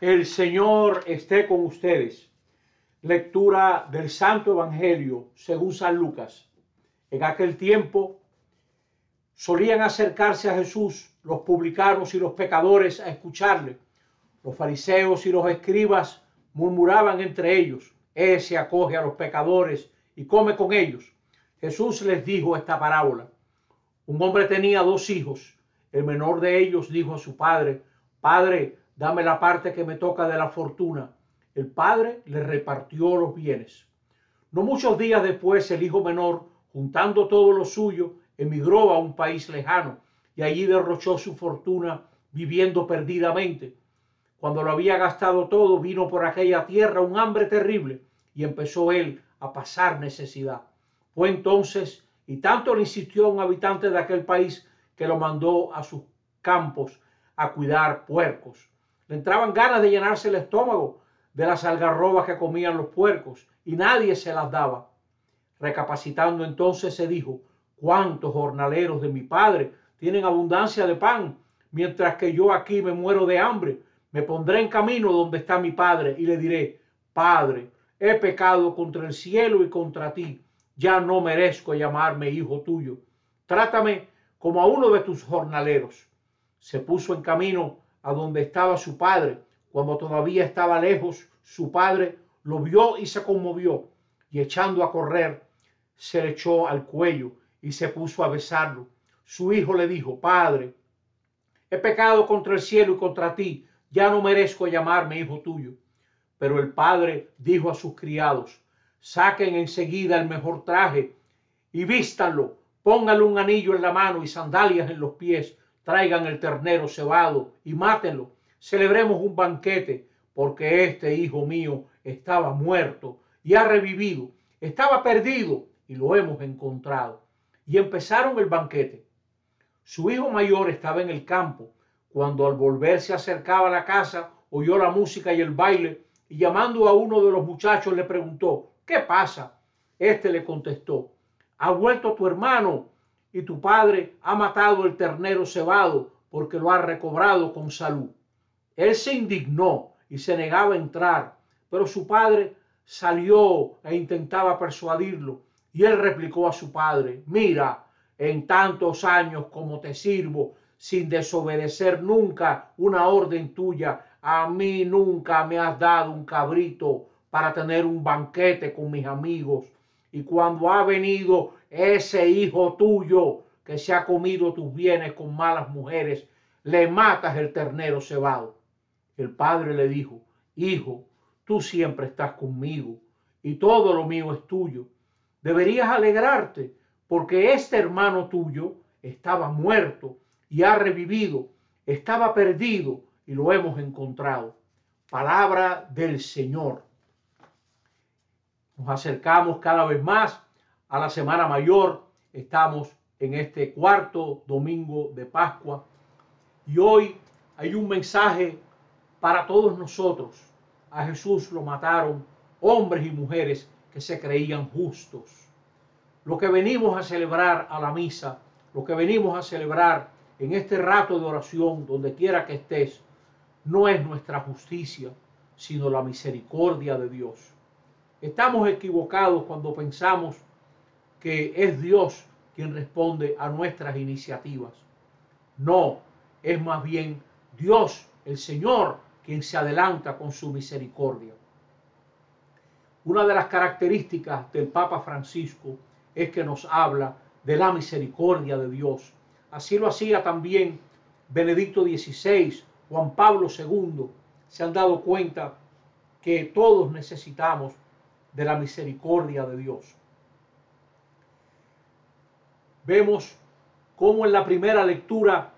El Señor esté con ustedes. Lectura del Santo Evangelio según San Lucas. En aquel tiempo solían acercarse a Jesús los publicanos y los pecadores a escucharle. Los fariseos y los escribas murmuraban entre ellos, ese acoge a los pecadores y come con ellos. Jesús les dijo esta parábola. Un hombre tenía dos hijos. El menor de ellos dijo a su padre, Padre, dame la parte que me toca de la fortuna. El padre le repartió los bienes. No muchos días después el hijo menor, juntando todo lo suyo, emigró a un país lejano y allí derrochó su fortuna viviendo perdidamente. Cuando lo había gastado todo, vino por aquella tierra un hambre terrible y empezó él a pasar necesidad. Fue entonces, y tanto le insistió a un habitante de aquel país que lo mandó a sus campos a cuidar puercos. Le entraban ganas de llenarse el estómago de las algarrobas que comían los puercos y nadie se las daba. Recapacitando entonces se dijo, ¿cuántos jornaleros de mi padre tienen abundancia de pan, mientras que yo aquí me muero de hambre? Me pondré en camino donde está mi padre y le diré, Padre, he pecado contra el cielo y contra ti, ya no merezco llamarme hijo tuyo. Trátame como a uno de tus jornaleros. Se puso en camino a donde estaba su padre. Cuando todavía estaba lejos, su padre lo vio y se conmovió, y echando a correr, se le echó al cuello y se puso a besarlo. Su hijo le dijo, Padre, he pecado contra el cielo y contra ti, ya no merezco llamarme hijo tuyo. Pero el padre dijo a sus criados, saquen enseguida el mejor traje y vístanlo, pónganle un anillo en la mano y sandalias en los pies, traigan el ternero cebado y mátenlo. Celebremos un banquete, porque este hijo mío estaba muerto y ha revivido, estaba perdido y lo hemos encontrado. Y empezaron el banquete. Su hijo mayor estaba en el campo. Cuando al volver se acercaba a la casa, oyó la música y el baile, y llamando a uno de los muchachos le preguntó, ¿qué pasa? Este le contestó, ha vuelto tu hermano y tu padre ha matado el ternero cebado porque lo ha recobrado con salud. Él se indignó y se negaba a entrar, pero su padre salió e intentaba persuadirlo y él replicó a su padre, mira, en tantos años como te sirvo, sin desobedecer nunca una orden tuya, a mí nunca me has dado un cabrito para tener un banquete con mis amigos. Y cuando ha venido ese hijo tuyo que se ha comido tus bienes con malas mujeres, le matas el ternero cebado. El padre le dijo, hijo, tú siempre estás conmigo y todo lo mío es tuyo. Deberías alegrarte porque este hermano tuyo estaba muerto y ha revivido, estaba perdido y lo hemos encontrado. Palabra del Señor. Nos acercamos cada vez más a la Semana Mayor. Estamos en este cuarto domingo de Pascua y hoy hay un mensaje para todos nosotros. A Jesús lo mataron hombres y mujeres que se creían justos. Lo que venimos a celebrar a la misa, lo que venimos a celebrar en este rato de oración, donde quiera que estés, no es nuestra justicia, sino la misericordia de Dios. Estamos equivocados cuando pensamos que es Dios quien responde a nuestras iniciativas. No, es más bien Dios, el Señor, quien se adelanta con su misericordia. Una de las características del Papa Francisco es que nos habla de la misericordia de Dios. Así lo hacía también Benedicto XVI, Juan Pablo II. Se han dado cuenta que todos necesitamos de la misericordia de Dios vemos cómo en la primera lectura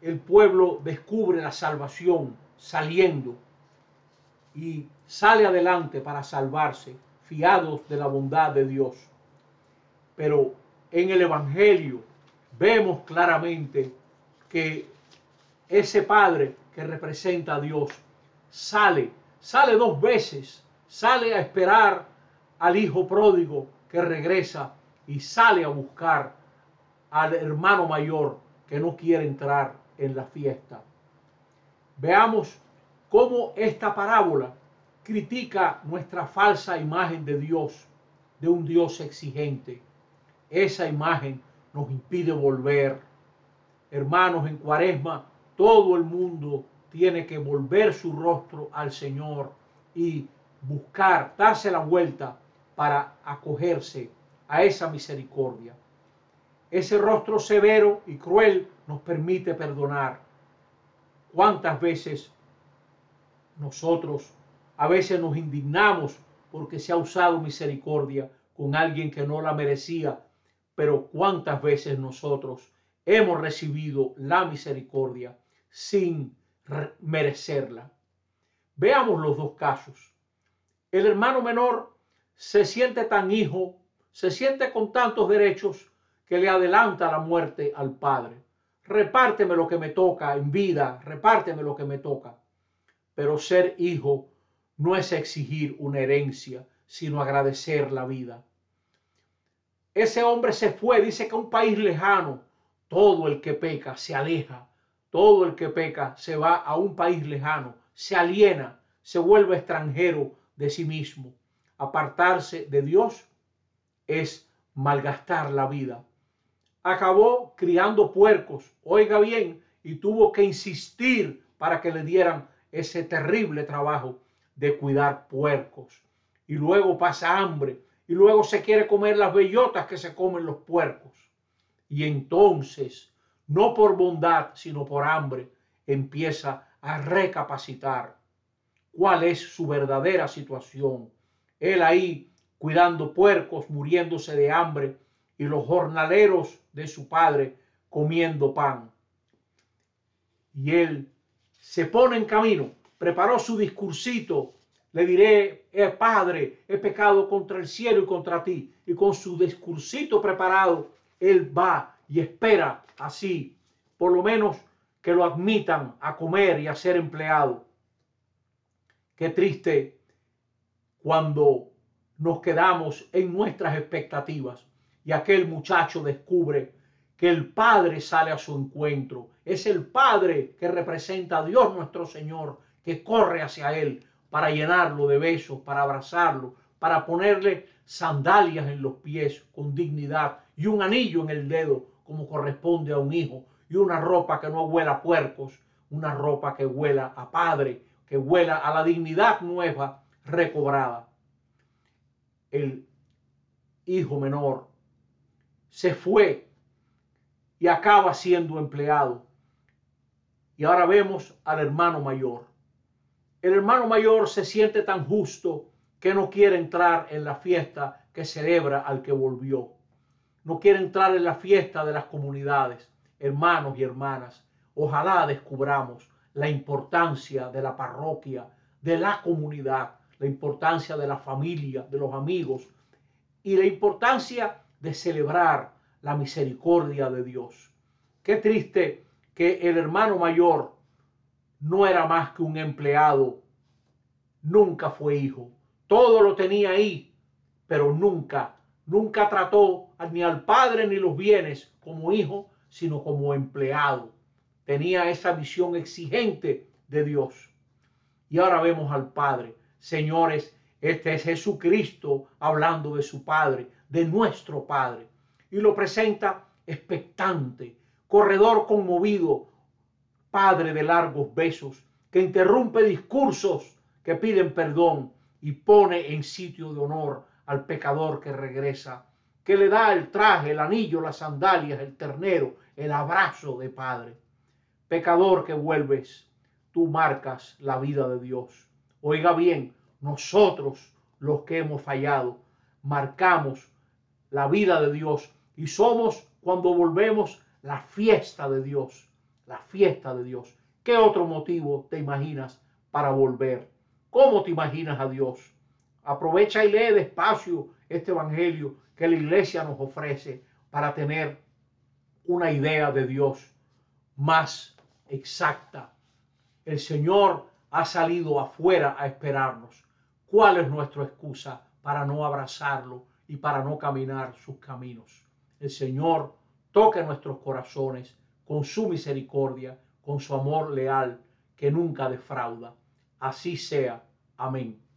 el pueblo descubre la salvación saliendo y sale adelante para salvarse, fiados de la bondad de Dios. Pero en el Evangelio vemos claramente que ese Padre que representa a Dios sale, sale dos veces, sale a esperar al Hijo pródigo que regresa y sale a buscar al hermano mayor que no quiere entrar en la fiesta. Veamos cómo esta parábola critica nuestra falsa imagen de Dios, de un Dios exigente. Esa imagen nos impide volver. Hermanos, en cuaresma todo el mundo tiene que volver su rostro al Señor y buscar, darse la vuelta para acogerse a esa misericordia. Ese rostro severo y cruel nos permite perdonar. ¿Cuántas veces nosotros a veces nos indignamos porque se ha usado misericordia con alguien que no la merecía? Pero ¿cuántas veces nosotros hemos recibido la misericordia sin merecerla? Veamos los dos casos. El hermano menor se siente tan hijo, se siente con tantos derechos que le adelanta la muerte al Padre. Repárteme lo que me toca en vida, repárteme lo que me toca. Pero ser hijo no es exigir una herencia, sino agradecer la vida. Ese hombre se fue, dice que a un país lejano, todo el que peca se aleja, todo el que peca se va a un país lejano, se aliena, se vuelve extranjero de sí mismo. Apartarse de Dios es malgastar la vida acabó criando puercos, oiga bien, y tuvo que insistir para que le dieran ese terrible trabajo de cuidar puercos. Y luego pasa hambre, y luego se quiere comer las bellotas que se comen los puercos. Y entonces, no por bondad, sino por hambre, empieza a recapacitar cuál es su verdadera situación. Él ahí cuidando puercos, muriéndose de hambre, y los jornaleros de su padre comiendo pan. Y él se pone en camino, preparó su discursito, le diré, eh, Padre, he pecado contra el cielo y contra ti. Y con su discursito preparado, él va y espera así, por lo menos que lo admitan a comer y a ser empleado. Qué triste cuando nos quedamos en nuestras expectativas y aquel muchacho descubre que el Padre sale a su encuentro. Es el Padre que representa a Dios nuestro Señor, que corre hacia Él para llenarlo de besos, para abrazarlo, para ponerle sandalias en los pies con dignidad y un anillo en el dedo como corresponde a un hijo y una ropa que no huela a puercos, una ropa que huela a Padre, que huela a la dignidad nueva recobrada. El hijo menor se fue y acaba siendo empleado. Y ahora vemos al hermano mayor. El hermano mayor se siente tan justo que no quiere entrar en la fiesta que celebra al que volvió. No quiere entrar en la fiesta de las comunidades, hermanos y hermanas. Ojalá descubramos la importancia de la parroquia, de la comunidad, la importancia de la familia, de los amigos y la importancia de celebrar la misericordia de Dios. Qué triste que el hermano mayor no era más que un empleado, nunca fue hijo, todo lo tenía ahí, pero nunca, nunca trató ni al padre ni los bienes como hijo, sino como empleado. Tenía esa visión exigente de Dios. Y ahora vemos al Padre. Señores, este es Jesucristo hablando de su Padre, de nuestro Padre. Y lo presenta expectante, corredor conmovido, Padre de largos besos, que interrumpe discursos que piden perdón y pone en sitio de honor al pecador que regresa, que le da el traje, el anillo, las sandalias, el ternero, el abrazo de Padre. Pecador que vuelves, tú marcas la vida de Dios. Oiga bien, nosotros los que hemos fallado, marcamos la vida de Dios y somos cuando volvemos la fiesta de Dios, la fiesta de Dios. ¿Qué otro motivo te imaginas para volver? ¿Cómo te imaginas a Dios? Aprovecha y lee despacio este Evangelio que la iglesia nos ofrece para tener una idea de Dios más exacta. El Señor ha salido afuera a esperarnos. ¿Cuál es nuestra excusa para no abrazarlo y para no caminar sus caminos? El Señor toque nuestros corazones con su misericordia, con su amor leal que nunca defrauda. así sea. Amén.